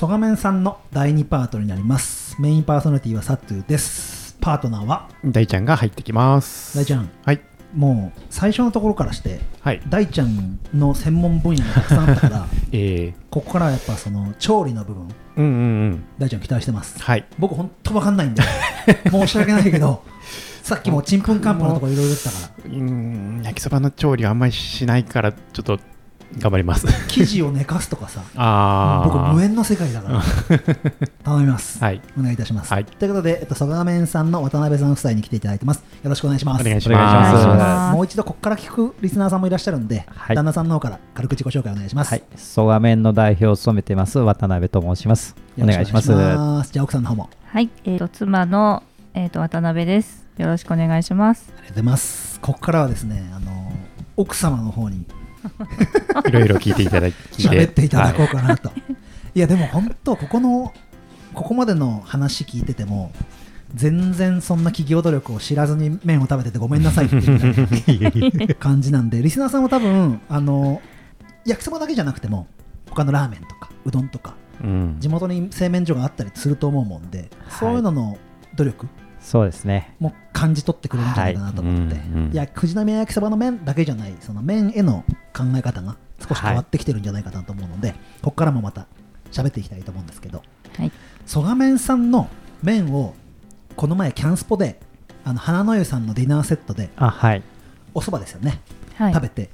曽我面さんの第2パートになりますメインパーソナリティはサトゥですパートナーは？大ちゃんが入ってきます。大ちゃんはい。もう最初のところからしてはい。大ちゃんの専門分野がたくさんあったから えー、ここからはやっぱその調理の部分うんうんうん。大ちゃん期待してますはい。僕ほんと分かんないんで 申し訳ないけどさっきもちんぷんかんぷんのところいろいろ言ったからうーん、焼きそばの調理はあんまりしないから、ちょっと頑張ります。生地を寝かすとかさ あ僕無縁。縁の世界だから 頼みます、はい。お願いいたします、はいということで、えっと、曽我面さんの渡辺さん夫妻に来ていただいてますよろしくお願いしますお願いしま。ますすお願いしますもう一度ここから聞くリスナーさんもいらっしゃるんで、はい旦那さんの方から軽く自己紹介お願いします、はい、曽我面の代表を務めてます渡辺と申します。およろ願いします。くお願いしますじゃあ奥さんの方もはい、えー、と妻の、えー、と渡辺です。よろしくお願いします。ありがとうございますここからはですねあの奥様の方に いろいろ聞いていただいて。喋っていただこうはかなと、い、やでも本当ここのここまでの話聞いてても全然そんな企業努力を知らずに麺を食べててごめんなさいっていう感じなんで リスナーさんも多分あの焼きそばだけじゃなくても他のラーメンとかうどんとか地元に製麺所があったりすると思うもんで、そういうのの努力そうですね。も感じ取ってくれるんじゃないかなと思って、はい。うんうん。いや藤波焼きそばの麺だけじゃないその麺への考え方が少し変わってきてるんじゃないかなと思うので、ここからもまた喋っていきたいと思うんですけどはい、曽我麺さんの麺をこの前キャンスポであの花の湯さんのディナーセットであ、はい。お蕎麦ですよね、はい、食べて。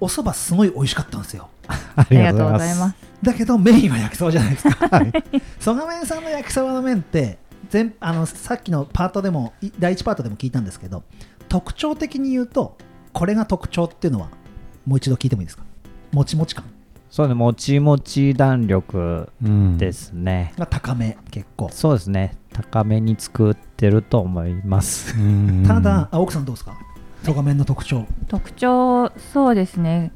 お蕎麦すごい美味しかったんですよ。あ ありがとうございます。。だけどメインは焼きそばじゃないですか。曽我麺さんの焼きそばの麺って全あのさっきのパートでもい第1パートでも聞いたんですけど特徴的に言うとこれが特徴っていうのはもう一度聞いてもいいですか？もちもち感そうね、もちもち弾力うんですね。が高め結構そうですね。高めに作ってると思います。うんただあ奥さんどうですか？曽我麺の特徴特徴、そうですね。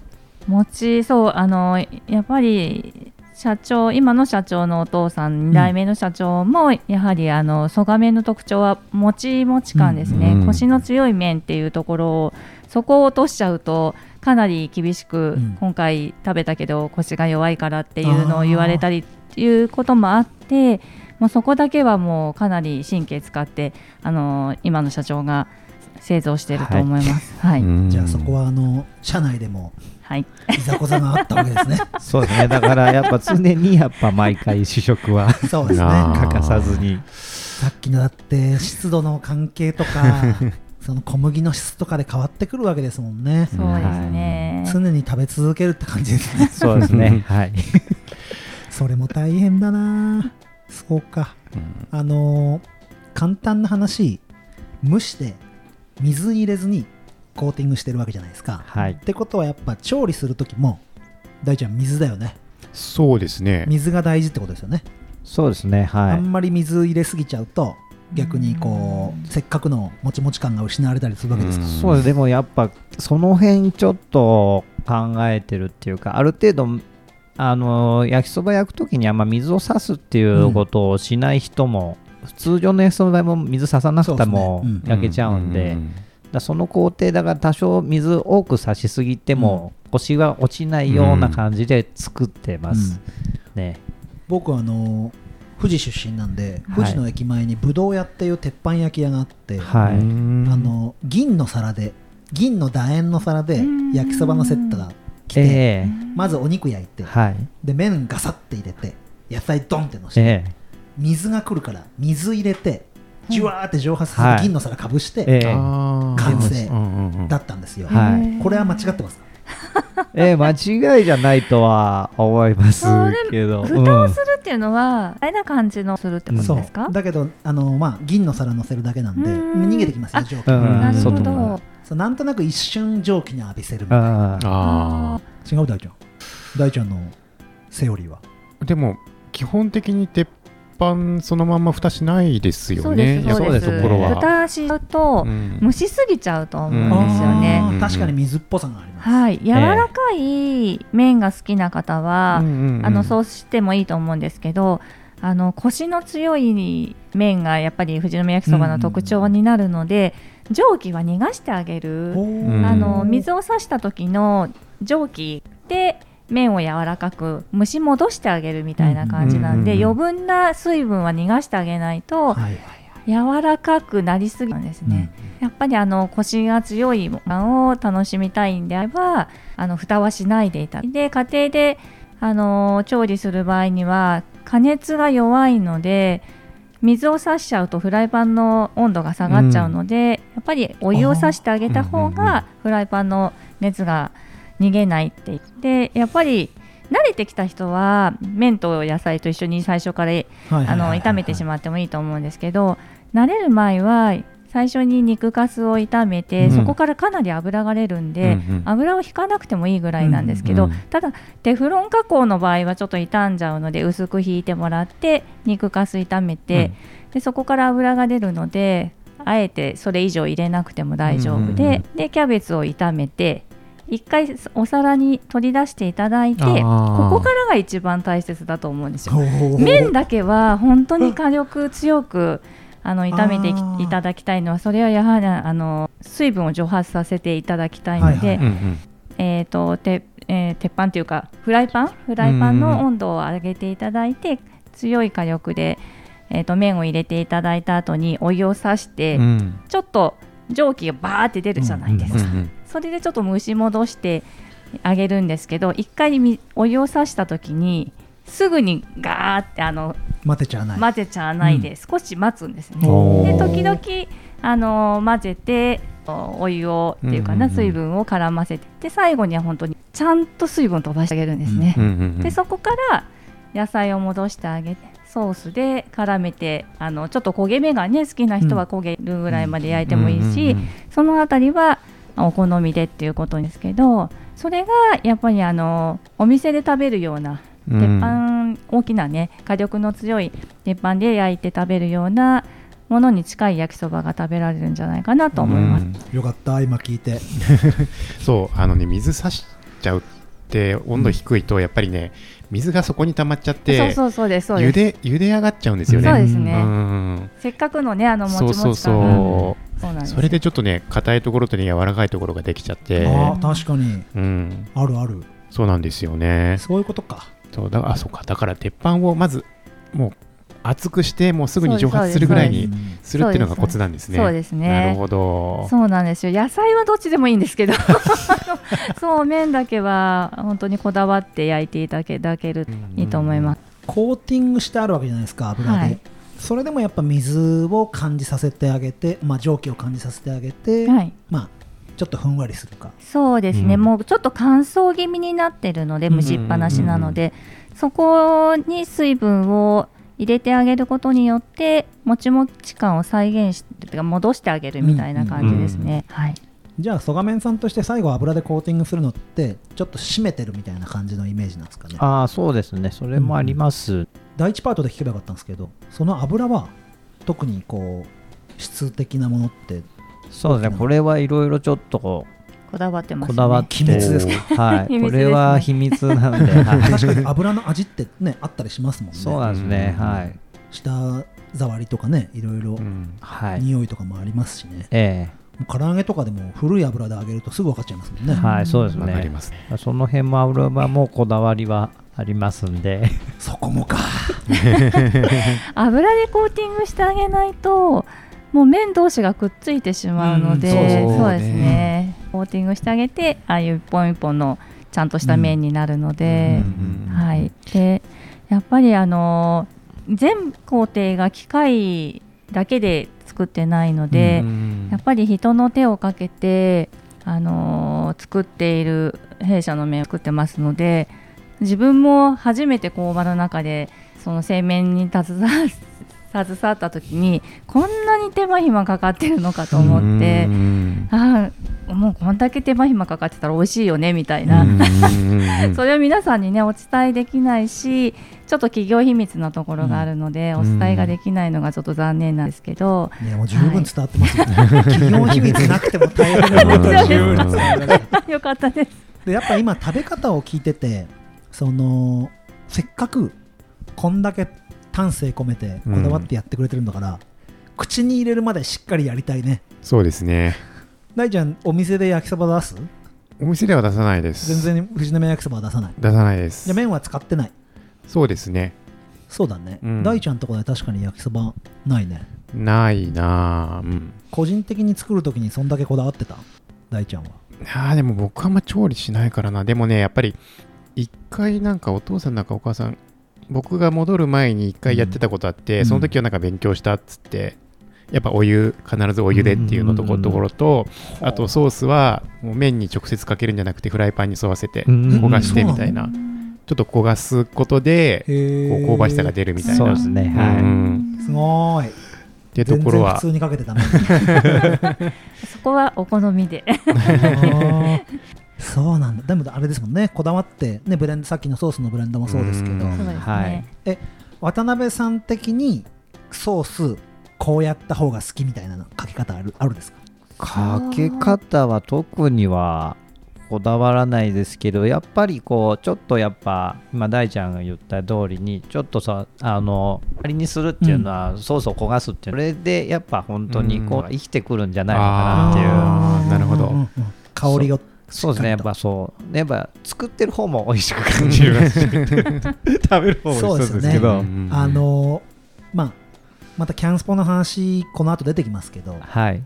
餅、そう、あの、やっぱり。社長今の社長のお父さん、2代目の社長もやはりあの曽我麺の特徴はもちもち感ですね、うん。コシの強い麺っていうところをそこを落としちゃうとかなり厳しく、うん。今回食べたけど腰が弱いからっていうのを言われたりっていうこともあってもうそこだけはもうかなり神経使ってあの今の社長が製造していると思います。はい、うん。じゃあそこはあの社内でもはい、いざこざがあったわけですね そうですね。だからやっぱ常にやっぱ毎回試食はそうですね 欠かさずに。さっきのだって湿度の関係とか その小麦の質とかで変わってくるわけですもんねそうですね。常に食べ続けるって感じですねそうですね。はい。それも大変だなそうかうんあのー簡単な話蒸して水に入れずにコーティングしてるわけじゃないですか、はいっ。てことはやっぱ調理する時も大ちゃん水だよねそうですね。水が大事ってことですよね、そうですね。あはい。んまり水入れすぎちゃうと逆にこうせっかくのもちもち感が失われたりするわけですから、うんそうですでもやっぱその辺ちょっと考えてるっていうかある程度あの焼きそば焼く時にあんま水を差すっていうことをしない人も、普通常の焼きそばも水差さなくても焼けちゃうんで、うだその工程だから多少水多く差しすぎても、腰が落ちないような感じで作ってます、ね。僕はあのー富士出身なんではい。富士の駅前にぶどう屋っていう鉄板焼き屋があって、はい、うんあの銀の皿で銀の楕円の皿でうん。焼きそばのセットが来てええ。まずお肉焼いてはい。で麺ガサッて入れて野菜ドンってのして、ええ。水が来るから水入れてじゅわーって蒸発するはい。銀の皿かぶして、完成だったんですよ、はい。これは間違ってます。かええ間違いじゃないとは思いますけど、蓋をするっていうのは、あれな感じのするってことですか？だけどあの、まあ、銀の皿乗せるだけなんでうん。逃げてきますよあ蒸気なるほ外どの。そうなんとなく一瞬蒸気に浴びせるみたいな。ああ。あ違う大ちゃん。大ちゃんのセオリーは？ーでも基本的に鉄板そのまんま蓋しないですよそうでね。すそうです。やっぱりところは。蓋しちゃうとうん蒸しすぎちゃうと思うんですよあね。ー確かに水っぽさがあります、はい、柔らかい麺が好きな方は、あのそうしてもいいと思うんですけど、あのコシの強い麺がやっぱり富士宮焼きそばの特徴になるので、蒸気は逃がしてあげる。あの水を差した時の蒸気で麺を柔らかく蒸し戻してあげるみたいな感じなんで、うんうんうん余分な水分は逃がしてあげないとはい柔らかくなりすぎなんですね。やっぱりあの腰が強いものを楽しみたいんであればあの蓋はしないでいただいて家庭であの調理する場合には加熱が弱いので水を差しちゃうとフライパンの温度が下がっちゃうので、やっぱりお湯を差してあげた方うんうんうんがフライパンの熱が逃げないって言ってやっぱり慣れてきた人は麺と野菜と一緒に最初からあの炒めてしままってもいいと思うんですけど慣れる前は最初に肉かすを炒めて、うん。そこからかなり油が出るんで、うんうん。油を引かなくてもいいぐらいなんですけど、うんうんただテフロン加工の場合はちょっと傷んじゃうので薄く引いてもらって肉かす炒めて、でそこから油が出るのであえてそれ以上入れなくても大丈夫で,、うんうんうん。でキャベツを炒めて一回お皿に取り出していただいてここからが一番大切だと思うんですよ。麺麺だけは本当に火力強くあの炒めていただきたいのはそれはやはりあの水分を蒸発させていただきたいので、えーとてえー鉄板というかフライパン？フライパンの温度を上げていただいて強い火力で、えー、と麺を入れていただいた後にお湯をさして、うん。ちょっと蒸気がバーって出るじゃないですか、うんうんそれでちょっと蒸し戻してあげるんですけど一回みお湯をさした時にすぐにガーってあの待てちゃわない。混ぜちゃわないで少し待つんですね。で時々あの混ぜておお湯をっていうかな、うんうんうん水分を絡ませてで最後には本当にちゃんと水分飛ばしてあげるんですね。うんうんうんでそこから野菜を戻してあげてソースで絡めてあのちょっと焦げ目がね好きな人は焦げるぐらいまで焼いてもいいし、うんうんうん。そのあたりはお好みでっていうことですけどそれがやっぱりあのお店で食べるような鉄板、大きなね火力の強い鉄板で焼いて食べるようなものに近い焼きそばが食べられるんじゃないかなと思います。うん。よかった今聞いて。そうあのね水差しちゃうって温度低いとやっぱりね水がそこに溜まっちゃってそうそうそうですそう茹です。で茹で上がっちゃうんですよね。そうですね。うん。せっかくのねあのもちそうそうもち感が。そそうなんです。うそれでちょっとね硬いところとね柔らかいところができちゃって、あー確かに。うん、あるある。そうなんですよね。そういうことか。そうだあそうか。だから鉄板をまずもう熱くしてもうすぐに蒸発するぐらいにうんするっていうのがコツなんですね。そうです。ね。なるほど。そうなんですよ。野菜はどっちでもいいんですけど。そう麺だけは本当にこだわって焼いていただけるといいと思います。コーティングしてあるわけじゃないですか油で、はい。それでもやっぱ水を感じさせてあげて、まあ、蒸気を感じさせてあげて、はい。まあちょっとふんわりするか。そうですね、うん。もうちょっと乾燥気味になってるので蒸しっぱなしなので、そこに水分を入れてあげることによってもちもち感を再現しててか戻してあげるみたいな感じですね、はい。じゃあ曽我麺さんとして最後油でコーティングするのってちょっと締めてるみたいな感じのイメージなんですかね。ああそうですね。それもあります、第一パートで聞けばよかったんですけどその油は特にこう質的なものってそうですね。これはいろいろちょっとここだわってますね。うこだわって 秘密ですはいこれは秘密なので、はい、確かに油の味ってねあったりしますもんね。そうなんですね。うん。はい。舌触りとかねいろいろうん。はい。匂いとかもありますしね、えもう唐揚げとかでも古い油で揚げるとすぐ分かっちゃいますもんね、えはいそうですわかりねますね。その辺も油はもうこだわりはありますんで。そこもか。油でコーティングしてあげないともう麺同士がくっついてしまうので、うん。そうそうですねコーティングしてあげてああいう一本一本のちゃんとした麺になるので、うんはい、でやっぱりあの全工程が機械だけで作ってないので、うんやっぱり人の手をかけて、あの作っている弊社の麺を作ってますので自分も初めて工場の中でその製麺に携わ携わった時にこんなに手間暇かかってるのかと思ってあもうこんだけ手間暇かかってたら美味しいよねみたいな、うん。それを皆さんにねお伝えできないしちょっと企業秘密なところがあるので、ん。お伝えができないのがちょっと残念なんですけど、いやもう十分伝わってますよ、企業秘密なくても大変なことは十分伝わりましたよかったです。でやっぱ今食べ方を聞いててそのせっかくこんだけ丹精込めてこだわってやってくれてるんだから、口に入れるまでしっかりやりたいね。そうですね。大ちゃんお店で焼きそば出す？お店では出さないです。全然富士宮焼きそばは出さない。出さないです。じゃあ麺は使ってない？そうですね。そうだね、うん。大ちゃんとこで確かに焼きそばないね。ないなあうん。個人的に作るときにそんだけこだわってた？大ちゃんは。あーでも僕はあんま調理しないからな。でもねやっぱり一回なんかお父さんなんかお母さん僕が戻る前に一回やってたことあって、うん。その時はなんか勉強したっつってやっぱお湯必ずお湯でっていうのとこ,、うんところとあとソースはもう麺に直接かけるんじゃなくてフライパンに沿わせてうん焦がしてみたいな、ちょっと焦がすことでこう香ばしさが出るみたいな。そうですねはい。うん。すごーい。っていうところは。普通にかけてたねそこはお好みで。そうなんだ。でもあれですもんね。こだわってねブレンドさっきのソースのブレンドもそうですけど。うん。そうですね、はい。渡辺さん的にソースこうやった方が好きみたいなのかけ方あるあるんですか？かけ方は特にはこだわらないですけどやっぱりこうちょっとやっぱ今大ちゃんが言った通りにちょっとさあのありにするっていうのは、ソースを焦がすっていうそれでやっぱ本当にこう、うん生きてくるんじゃないのかなっていう。なるほど。香りをそうですねやっしぱそうやっぱ作ってる方も美味しく感じる。し 食べる方もそうですけど、うんあのーまあまたキャンスポの話この後出てきますけどはい。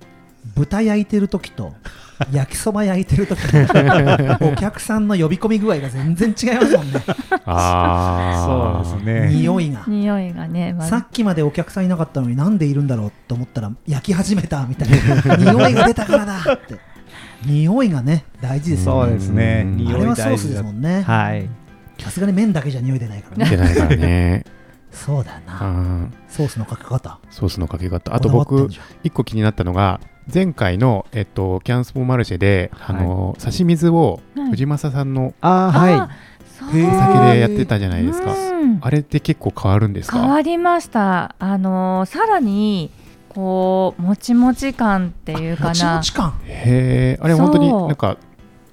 豚焼いてる時と 焼きそば焼いてる時の お客さんの呼び込み具合が全然違いますもんね。あー。ね。匂いが。匂いがね、まあ。さっきまでお客さんいなかったのになんでいるんだろうと思ったら焼き始めたみたいな。匂いが出たからだって。匂いがね大事ですよね。そうですね。あれはソース大事だ。ですもんね。はい。さすがに麺だけじゃ匂い出ないからね。出ないからねそうだよな。うん。ソースのかけ方？ソースのかけ方。あと僕一個気になったのが前回の、えっと、キャンスポマルシェで、はい。あの刺し水をはい藤正さんのあーはそうへー酒でやってたじゃないですか、うん。あれって結構変わるんですか？変わりました。あのーさらにこうもちもち感っていうかもちなもち感。へえあれ本当になんか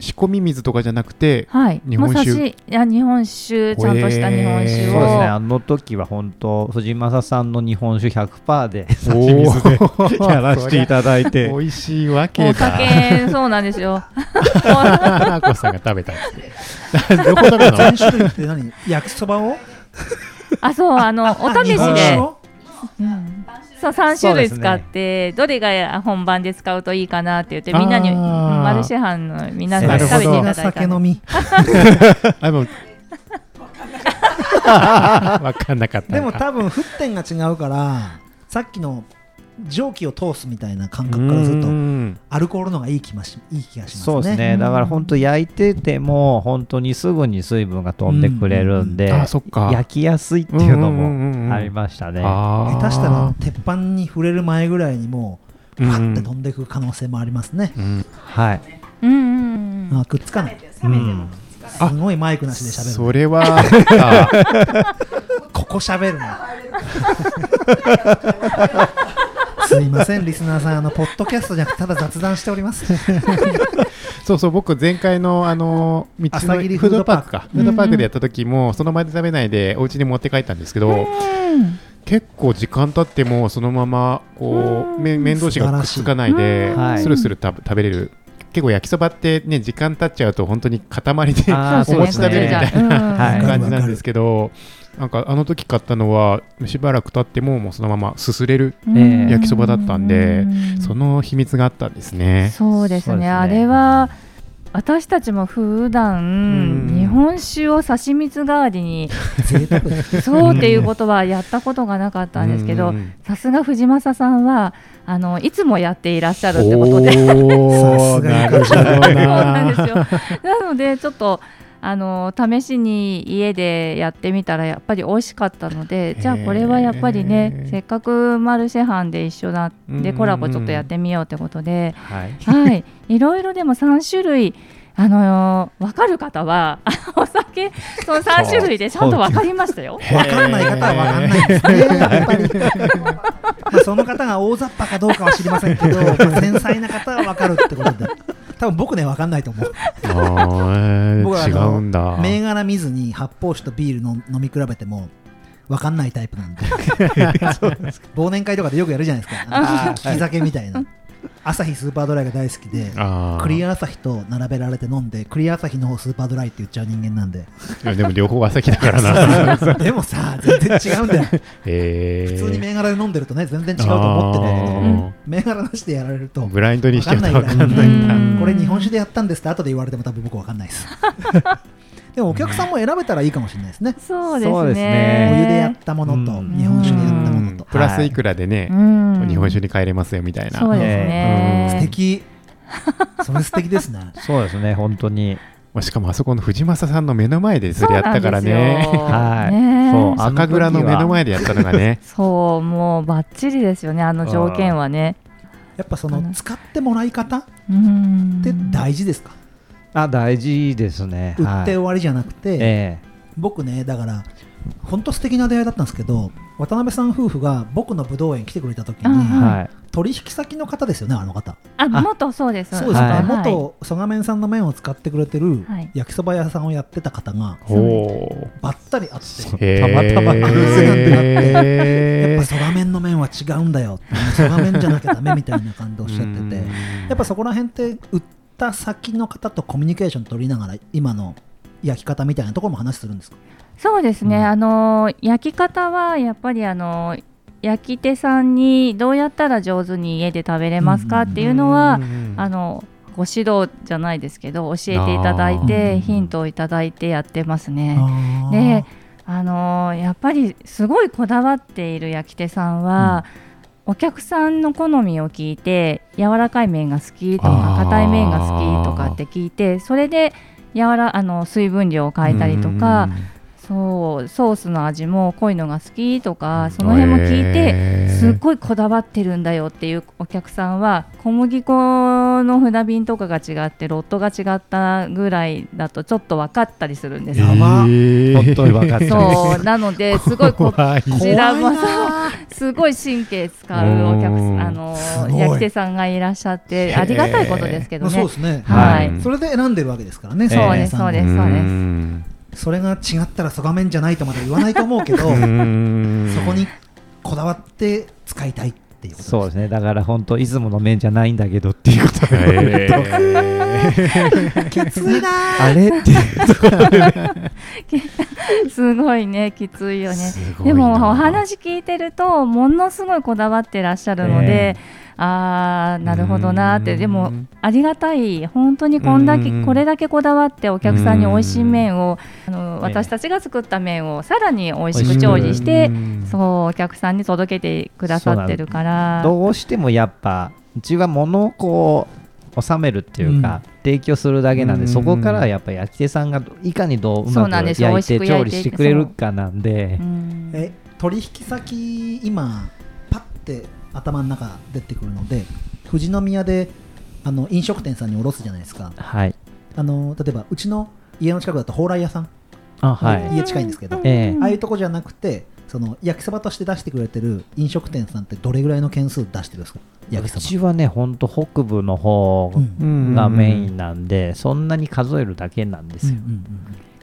仕込み水とかじゃなくてはい。日本酒。いや日本酒ちゃんとした日本い酒を、そうですね。あの時は本当藤正さんの日本酒100%でお刺し水でー やらせていただいて。美味しいわけおだ酒そうなんですよ。アコさんが食べたっつって。どこ食べたの？全種類って何？焼きそばを？あそうあのお試しでそう3種類使って、どれが本番で使うといいかなって言ってみんなにマルシェ班の皆さん食べていただい酒たんで。飲み あもうわかんなかった。でも多分沸点が違うからさっきの蒸気を通すみたいな感覚からするとうん。アルコールの方がいい気ましいい気がしますね。そうですね。だから本当焼いてても本当にすぐに水分が飛んでくれるんで、あそっか。焼きやすいっていうのうんうんうんうん。もありましたね、下手したら鉄板に触れる前ぐらいにもううんファって飛んでいく可能性もありますね、うん。はい、うんうんうんあくっつかない。うん、すごいマイクなしで喋るそれはあここ喋るの すいませんリスナーさん。あのポッドキャストじゃなくてただ雑談しております。そうそう僕前回のあの道のフードパークか。フフードパークでやった時もその場で食べないでお家に持って帰ったんですけど結構時間経ってもそのままこう麺麺同士がくっつかないでスルスル食べ食べれる。結構焼きそばってね時間経っちゃうと本当に塊でお餅食べるみたいうん。なはい感じなんですけどなんかあの時買ったのはしばらく経ってももうそのまますすれる焼きそばだったんでうん。その秘密があったんですね。そうですね。ね。あれは私たちも普段うん。日本酒を差し水代わりにそうっていうことはやったことがなかったんですけどうん。さすが藤正さんはあのいつもやっていらっしゃるってことで。なのでちょっとあの試しに家でやってみたらやっぱり美味しかったのでじゃあこれはやっぱりへねーせっかくマルシェ班で一緒だうんうん。うんでコラボちょっとやってみようってことで、はい。はい、いろいろでも3種類あのー、分かる方は お酒その3種類でちゃんと分かりましたよ。分かんない方は分かんないですね。その方が大雑把かどうかは知りませんけど、まあ繊細な方は分かるってことで多分僕ね分かんないと思う僕はあのうんだ。銘柄見ずに発泡酒とビールの飲み比べても分かんないタイプなんで忘年会とかでよくやるじゃないですか利き酒みたいな朝日スーパードライが大好きであクリア朝日と並べられて飲んでクリア朝日の方スーパードライって言っちゃう人間なんで。いやでも両方朝日だからな。でもさ全然違うんだよ。えー。普通に銘柄で飲んでるとね全然違うと思ってるんだけどあー。銘柄なしでやられるとブラインドにしちゃうと分かんないんだうん。これ日本酒でやったんですって後で言われても多分僕わかんないですでもお客さんも選べたらいいかもしれないですね。そうですね。おね。湯でやったものとうん。日本酒でやったものと。プラスいくらでね、うん。日本酒に帰れますよみたいな。そうですね、素敵。それ素敵ですね。そうですね本当に。まあしかもあそこの藤正さんの目の前でそれやったからね。ですよ。はい。ね。そうあの時は。酒蔵の目の前でやったのがね。そうもうバッチリですよねあの条件はね。やっぱその使ってもらい方っうん。て大事ですか？あ大事ですね。売ってはい終わりじゃなくてえ僕ねだから本当素敵な出会いだったんですけど渡辺さん夫婦が僕の武道園来てくれた時にはい。取引先の方ですよねあの方。あ元そうですそうです。か、はい。元曽我麺さんの麺を使ってくれてるはい。焼きそば屋さんをやってた方がおおばったり会ってたまたま偶然出会やへーっぱ曽我麺の麺は違うんだよ曽我麺じゃなきゃダメみたいな感じでおっしゃっててやっぱそこら辺って売った先の方とコミュニケーション取りながら今の焼き方みたいなところも話するんですか？そうですね、うん。あの焼き方はやっぱりあの焼き手さんにどうやったら上手に家で食べれますかっていうのは、あのご指導じゃないですけど教えていただいあてーヒントをいただいてやってますね。であのやっぱりすごいこだわっている焼き手さんは、お客さんの好みを聞いて柔らかい麺が好きとか硬い麺が好きとかって聞いてそれで柔らあの水分量を変えたりとかそうソースの味も濃いのが好きとかその辺も聞いてすっごいこだわってるんだよっていうお客さんは小麦粉の船便とかが違ってロットが違ったぐらいだとちょっと分かったりするんですよ。かそうなのですごいこちらもすごい神経使うお客うんあの焼き手さんがいらっしゃってありがたいことですけどまあそうねで。すね、はい。うん。それで選んでるわけですからね、そうですそうですそうです。んそれが違ったら曽我麺じゃないとまで言わないと思うけど、うん。そこにこだわって使いたいっていうことですそうですね。だから本当出雲の麺じゃないんだけどっていうことでへーきついなー。あれってすごいねきついよね。でもなお話聞いてるとものすごいこだわってらっしゃるので、ああなるほどなーって。うん。でもありがたい。本当にこんだけうんこれだけこだわってお客さんに美味しい麺をあのええ私たちが作った麺をさらに美味しく調理してうんそうお客さんに届けてくださってるから。どうしてもやっぱうちは物をこう収めるっていうか、提供するだけなんで、うん。そこからはやっぱ焼き手さんがいかにどううまくなんです。よ焼いて美味しく焼いて調理してくれるかなんで。うん。え取引先今パッて頭の中出てくるので富士宮であの飲食店さんに卸すじゃないですか。はい。あの例えばうちの家の近くだと蓬莱屋さん。あはい。家近いんですけどええ。ああいうとこじゃなくてその焼きそばとして出してくれてる飲食店さんってどれぐらいの件数出してるんですか？焼きうそば。ちはねほんと北部の方うん。がメインなんで、そんなに数えるだけなんですよ、うんうんうん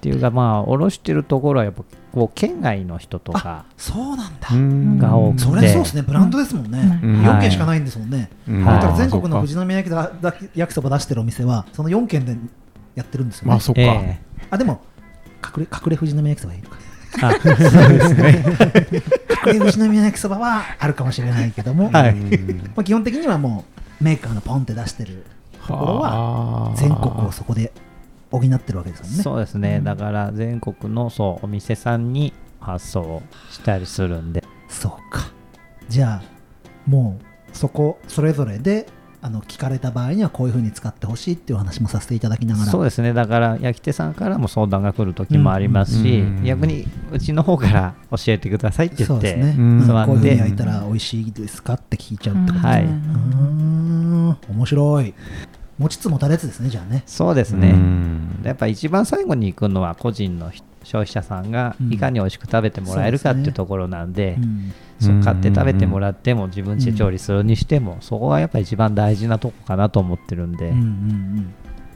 っていうかまあ卸してるところはやっぱこう県外の人とかそうなんだ、うん。が多くて。それそうですね。ブランドですもんね、うん。4軒しかないんですもんね、うんはい。だから全国のあ富士宮焼きだだ焼きそば出してるお店はその4軒でやってるんですよね、まあそっか、えあでも隠れ隠れ富士宮焼きそばいるか。えあそうですね。隠れ富士宮焼きそばはあるかもしれないけども、はい。うんまあ、基本的にはもうメーカーのポンって出してるところははあ。全国をそこで補ってるわけですよね。そうですね。だから全国のそうお店さんに発送したりするんで。そうか。じゃあもうそこそれぞれであの聞かれた場合にはこういうふうに使ってほしいっていうお話もさせていただきながら。そうですね。だから焼き手さんからも相談が来る時もありますし、うん。逆にうちの方から教えてくださいって言ってそうですね、うん。こういうふうにで焼いたら美味しいですかって聞いちゃうってことですね、はい。うーん。面白い持ちつ持たれつですねじゃあね。そうですね、うん。やっぱ一番最後に行くのは個人の人消費者さんがうん。いかに美味しく食べてもらえるかっていうところなんで、買って食べてもらっても自分で調理するにしても、そこがやっぱ一番大事なとこかなと思ってるんで、うんうんうん。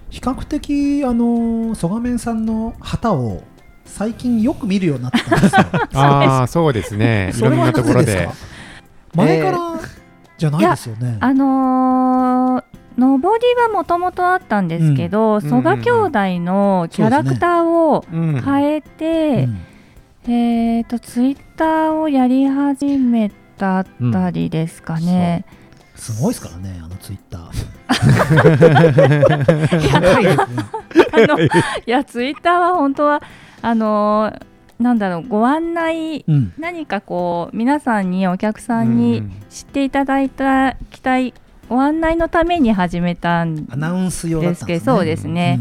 比較的あの曽我麺さんの旗を最近よく見るようになったんですよ。ああそうです。ね。いろんなところで。前からじゃないですよね、あのー上りはもともとあったんですけど、曽我兄弟のキャラクターを変えて、えっ、とツイッターをやり始めたあたりですかね。すごいですからね、あのツイッター。いや、ツイッターは本当は、あのー、なんだろう、ご案内、うん、何かこう、皆さんに、お客さんに知っていただいたきたい、ご案内のために始めたんですけど、そうですね。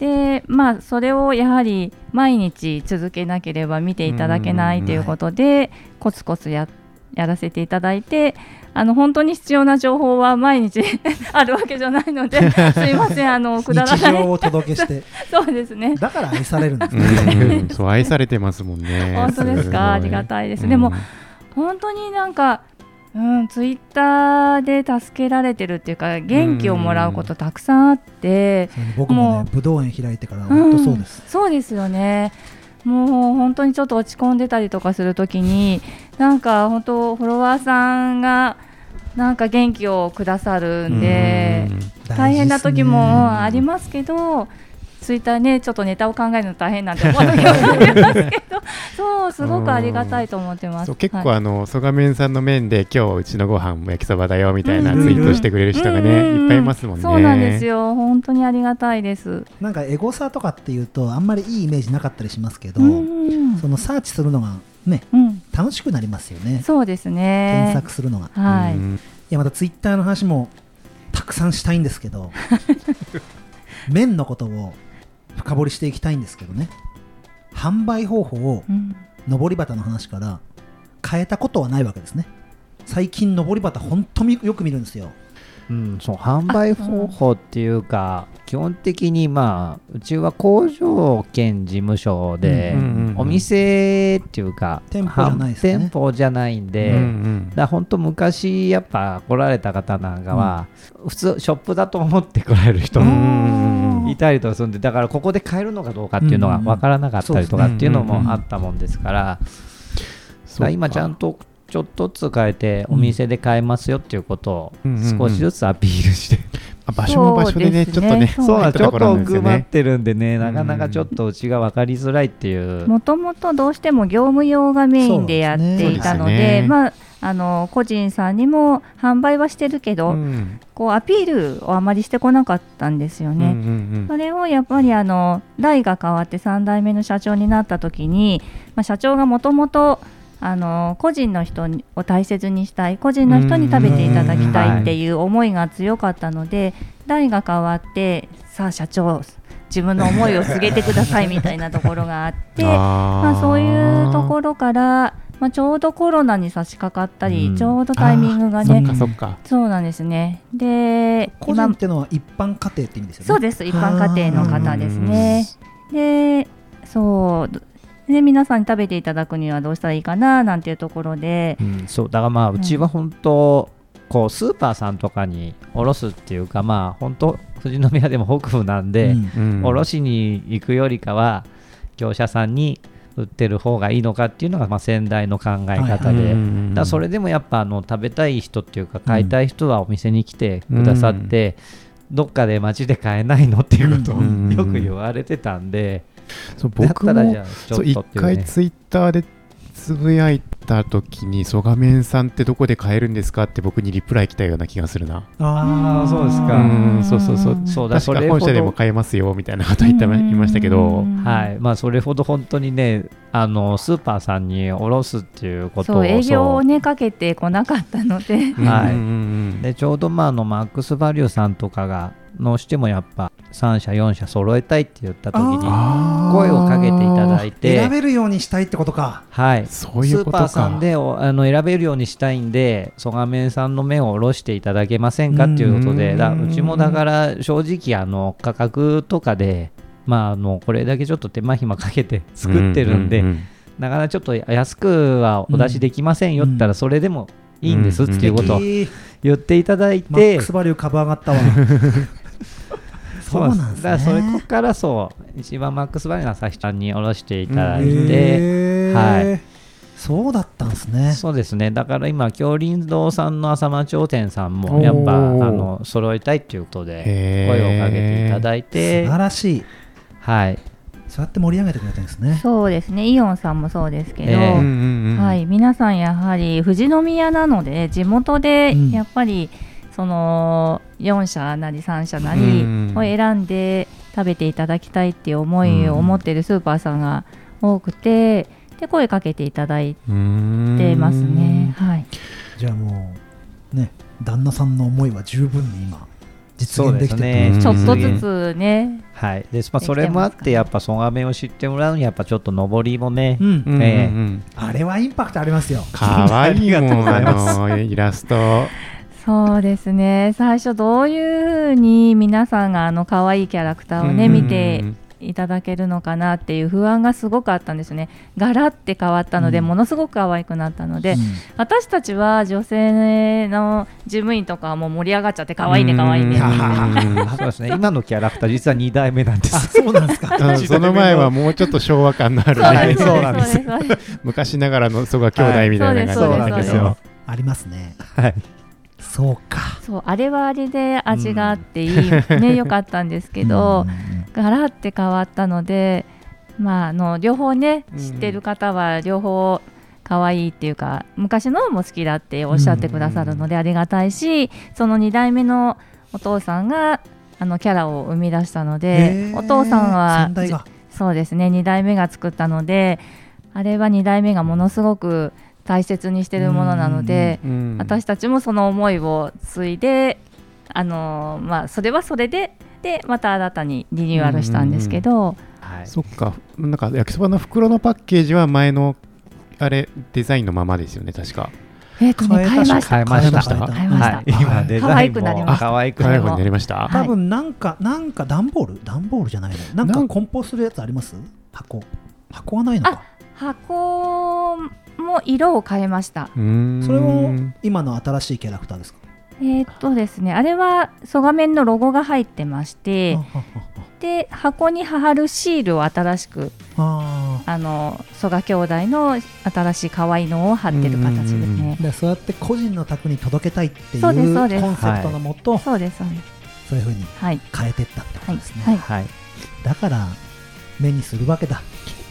でまあそれをやはり毎日続けなければ見ていただけないということで、コツコツややらせていただいてあの本当に必要な情報は毎日 あるわけじゃないので すいませんあのくだらない。をお届けして。そうですね。だから愛されるんですね。そう愛されてますもんね。本当ですか？ありがたいです、でも本当になんかうん、ツイッターで助けられてるっていうか元気をもらうことたくさんあって、僕もね武道園開いてから本当そうです、うん、そうですよね。もう本当にちょっと落ち込んでたりとかするときになんか本当フォロワーさんがなんか元気をくださるんで大変な時もありますけどツイッターねちょっとネタを考えるの大変なんて思う時ますけど。そうすごくありがたいと思ってます。結構、あの曽我面さんの面で今日うちのご飯も焼きそばだよみたいなツイートしてくれる人がね、いっぱいいますもんね。そうなんですよ。本当にありがたいです。なんかエゴサとかっていうとあんまりいいイメージなかったりしますけど、そのサーチするのがね、うん、楽しくなりますよね。そうですね。検索するのが。はい。いやまたツイッターの話もたくさんしたいんですけど 麺のことを深掘りしていきたいんですけどね。販売方法を上り旗の話から変えたことはないわけですね。最近上り旗本当によく見るんですよ。うん、そう販売方法っていうか、基本的にまあうちは工場兼事務所で、お店っていうか店舗じゃない、ね、店舗じゃないんで、うんうん、だ本当昔やっぱ来られた方なんかは、うん、普通ショップだと思って来られる人もいたりとかするんでだからここで買えるのかどうかっていうのが分からなかったりとかっていうのもあったもんですから、今ちゃんとちょっとずつ変えてお店で買えますよっていうことを少しずつアピールして、場所も場所でね、ちょっとね、そう。ちょっと奥まってるんでね、なかなかちょっとうちが分かりづらいっていう。もともとどうしても業務用がメインでやっていたので、まあ、あの個人さんにも販売はしてるけど、うん、こうアピールをあまりしてこなかったんですよね。うんうんうん、それをやっぱりあの代が変わって3代目の社長になった時に、まあ、社長がもともとあの個人の人を大切にしたい個人の人に食べていただきたいっていう思いが強かったので代が変わってさあ社長自分の思いを告げてくださいみたいなところがあって まあ、そういうところから、まあ、ちょうどコロナに差し掛かったり、うん、ちょうどタイミングがねそうなんですね。で個人っていうのは一般家庭って意味ですよね。そうです一般家庭の方ですね。でそうで皆さんに食べていただくにはどうしたらいいかななんていうところで、うん、そうだからまあうちは本当、うん、こうスーパーさんとかに卸すっていうかまあ本当富士宮でも北部なんで、うん、卸しに行くよりかは業者さんに売ってる方がいいのかっていうのがまあ先代の考え方で、はい。だそれでもやっぱあの食べたい人っていうか買いたい人はお店に来てくださって、どっかで街で買えないのっていうことをよく言われてたんで。そう僕もそう一回ツイッターでつぶやいた時に曽我面さんってどこで買えるんですかって僕にリプライ来たような気がするな。ああそうですか。うんそうそうそう。そうだ確か本社でも買えますよみたいなこと言っていましたけど。はい。まあそれほど本当にねあのスーパーさんに卸すっていうことを営業をねかけてこなかったので。はい。でちょうどまああのマックスバリューさんとかがのしてもやっぱ3社4社揃えたいって言った時に声をかけていただいて選べるようにしたいってことか。はい。そういうスーパーさんであの選べるようにしたいんで曽我面さんの目を下ろしていただけませんかっていうことでだうちもだから正直あの価格とかでまああのこれだけちょっと手間暇かけて作ってるんで、なかなかちょっと安くはお出しできませんよって言ったらそれでもいいんですっていうことを言っていただいて、マックスバリュー株上がったわ そうなんですね。だそれこからそう一番マックスバリューの朝日ちゃんに下ろしていただいて、はい。そうだったんですね。そうですね。だから今京林堂さんの浅間町店さんもやっぱあの揃えたいっていうことで声をかけていただい素て晴らしい。はい。そうやって盛り上げてくれてるんですね。そうですね。イオンさんもそうですけど、はい、皆さんやはり富士宮なので地元でうん。やっぱりその4社なり3社なりうん。を選んで食べていただきたいっていう思いを持っているスーパーさんが多くてで声かけていただいてますね。はい、じゃあもうね旦那さんの思いは十分に今実現です。きてね。うん。ちょっとずつね、はい。でまあ、それもあってやっぱ曽我面を知ってもらうにはやっぱちょっと上りもね、あれはインパクトありますよ。かわいいもんありがとうございあます。のイラストそうですね。最初どういうふうに皆さんがあの可愛いキャラクターをね、うん。見ていただけるのかなっていう不安がすごくあったんですね。ガラって変わったので、うん。ものすごく可愛くなったので、うん。私たちは女性の事務員とかはもう盛り上がっちゃって可愛いね可愛いねうん。そうですね。今のキャラクター実は2代目なんであす。そうなんですか。うんその前はもうちょっと昭和感のあるね。そうなんです。昔ながらの曽我兄弟みたいな感じそうですだったけどそうですありますね。はいそうか。そうあれはあれで味があっていい、ね良かったんですけど、うん。ガラって変わったのでまああの両方ねうん。知ってる方は両方可愛いっていうか昔のも好きだっておっしゃってくださるのでありがたいしその2代目のお父さんがあのキャラを生み出したのでお父さんはそうですね2代目が作ったのであれは2代目がものすごく大切にしてるものなのでうん私たちもその思いを継いであのまあそれはそれででまた新たにリニューアルしたんですけど、はい。そっか。なんか焼きそばの袋のパッケージは前のあれデザインのままですよね確か。えっ、とね変えたし変えました。変えました。変えました。はい、今デザイン可愛くなりもました。可愛くなりました。はい。多分なんかなんか段ボール？段ボールじゃないの？なんなんか梱包するやつあります？箱。箱はないのか。箱も色を変えました。それを今の新しいキャラクターですか？えっ、とですねあれは曽我面のロゴが入ってましてはははで箱に貼るシールを新しくはああの曽我兄弟の新しい可愛いのを貼ってる形ですね。ーでそうやって個人の宅に届けたいっていうコそうンセですそうです。プトのもとそうですそうです。そういうふうにはい。変えてったってことはいですね、はい。はい。だから目にするわけだ、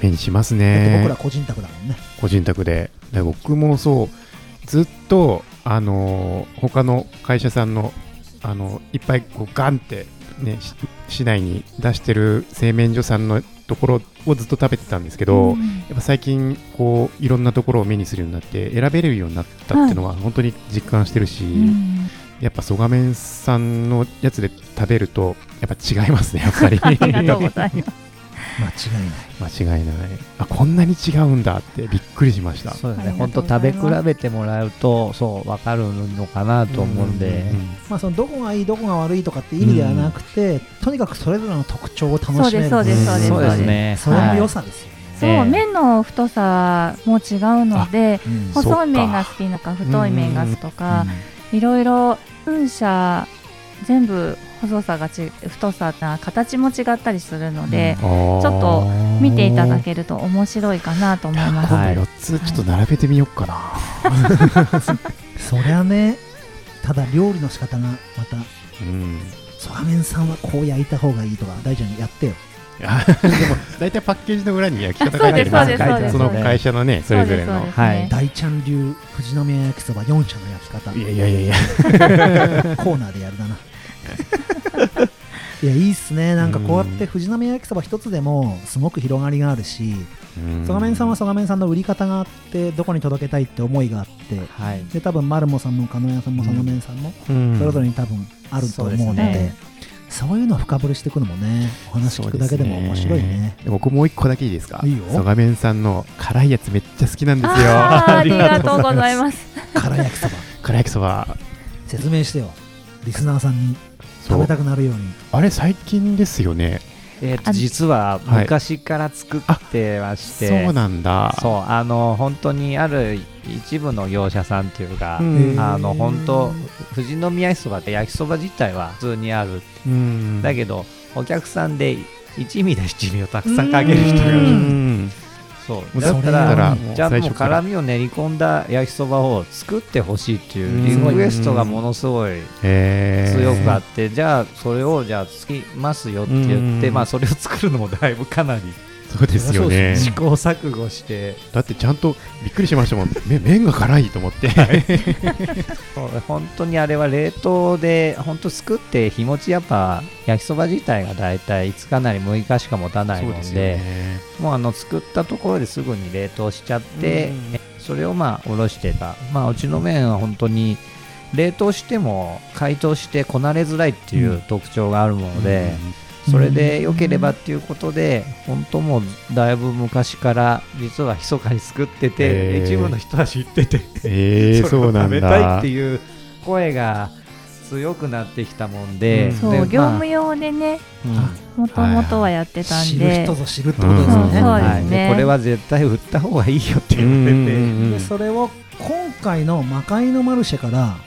目にしますね。僕ら個人宅だもんね。個人宅で。で僕もそうずっとあのー他の会社さんのあのいっぱいこうガンってねし市内に出してる製麺所さんのところをずっと食べてたんですけど、うん。やっぱ最近こういろんなところを目にするようになって選べるようになったっていうのは本当に実感してるし、うん。やっぱ曽我麺さんのやつで食べるとやっぱ違いますねやっぱり。ありがとうございます間違いない。間違いない。あこんなに違うんだってびっくりしました。そうです。ね本当食べ比べてもらうとそう分かるのかなと思うんで。うんまあそのどこがいいどこが悪いとかって意味ではなくて、とにかくそれぞれの特徴を楽しめる。そうですそうですそうです。ね。それのはい良さですよね、そう、ええ麺の太さも違うのでうんそう細い麺が好きなのか太い麺が好きとかうんいろいろ運社全部細さがち太さな形も違ったりするので、ちょちょっと見ていただけると面白いかなと思います。はい4つちょっと並べてみようかな、そりゃねただ料理の仕方がまたうん。ソラメンさんはこう焼いた方がいいとか大ちゃんやってよ。あでも大体パッケージの裏に焼き方書いてありますその会社のねそれぞれの。そうですはい。大ちゃん流富士宮焼きそば4社の焼き方。いやいやいやいや。コーナーでやるだないやいいっすね。なんかこうやって富士宮焼きそば一つでもすごく広がりがあるし曽我面さんは曽我面さんの売り方があってどこに届けたいって思いがあってはい。で多分マルモさんも鹿屋さんも曽我面さんもうん。それぞれに多分あると思うので,、そういうのを深掘りしていくのもねお話聞くだけでも面白いね。で僕もう一個だけいいですか？いいよ。曽我面さんの辛いやつめっちゃ好きなんですよ。ありがとうございます。辛焼きそば。辛焼きそば。説明してよ。リスナーさんに食べたくなるように。あれ最近ですよね。えー実ははい。昔から作ってまして、そうなんだ。そうあの本当にある一部の業者さんっていうか、うん。あの本当富士宮焼きそばって焼きそば自体は普通にある、うん。だけどお客さんで一味で七味をたくさんかける人がういるうんそう。うだったらじゃあもう辛みを練り込んだ焼きそばを作ってほしいっていううん。リクエストがものすごい強くあって、じゃあそれをじゃあ作りますよって言って、うん。まあそれを作るのもだいぶかなりそうですよね。試行錯誤して、だってちゃんとびっくりしましたもん。め麺が辛いと思って。本当にあれは冷凍で本当作って日持ちやっぱ焼きそば自体がだいたい5日なり6日しか持たないもんでね。もうあの作ったところですぐに冷凍しちゃって、うん。それをまあおろしてた。まあうちの麺は本当に冷凍しても解凍してこなれづらいっていう特徴があるもので、それで良ければっていうことで、本当もうだいぶ昔から実は密かに作ってて、へー。一部の人は知ってて、えー、れそうなんを食べたいだっていう声が強くなってきたもんで、うん。そう、で業務ま用でねもともとはやってたん知るで人ぞ知るってことですよね、はい。でこれは絶対売った方がいいよって言われて、うん。でそれを今回の魔界のマルシェから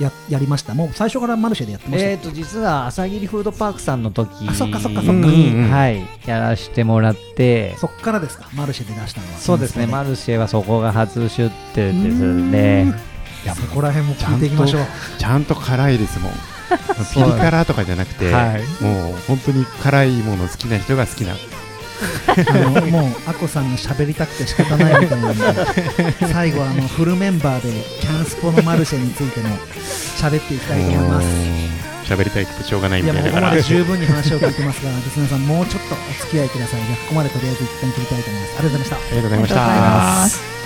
ややりました。もう最初からマルシェでやってました、えー、と実は朝霧フードパークさんの時あそっかそっかそっか。に、うんうんはい、やらしてもらって。そっからですか？マルシェで出したのは。そうですね。マルルシェはそこが初出店ですね。いやそこら辺も聞いていきましょう。ちゃんと辛いですもん。ピリ辛とかじゃなくて、はい。もう本当に辛いもの好きな人が好きなあのもうアコさんが喋りたくて仕方ないみたいなんで。最後あのフルメンバーでキャンスポのマルシェについても喋っていきたいと思います。うん喋りたいってしょうがないいみたいだからやもうここまで十分に話を聞いてますがリスナーさんもうちょっとお付き合いください。じゃあここまでとりあえず一旦切りたいと思います。ありがとうございました。ありがとうございました。ます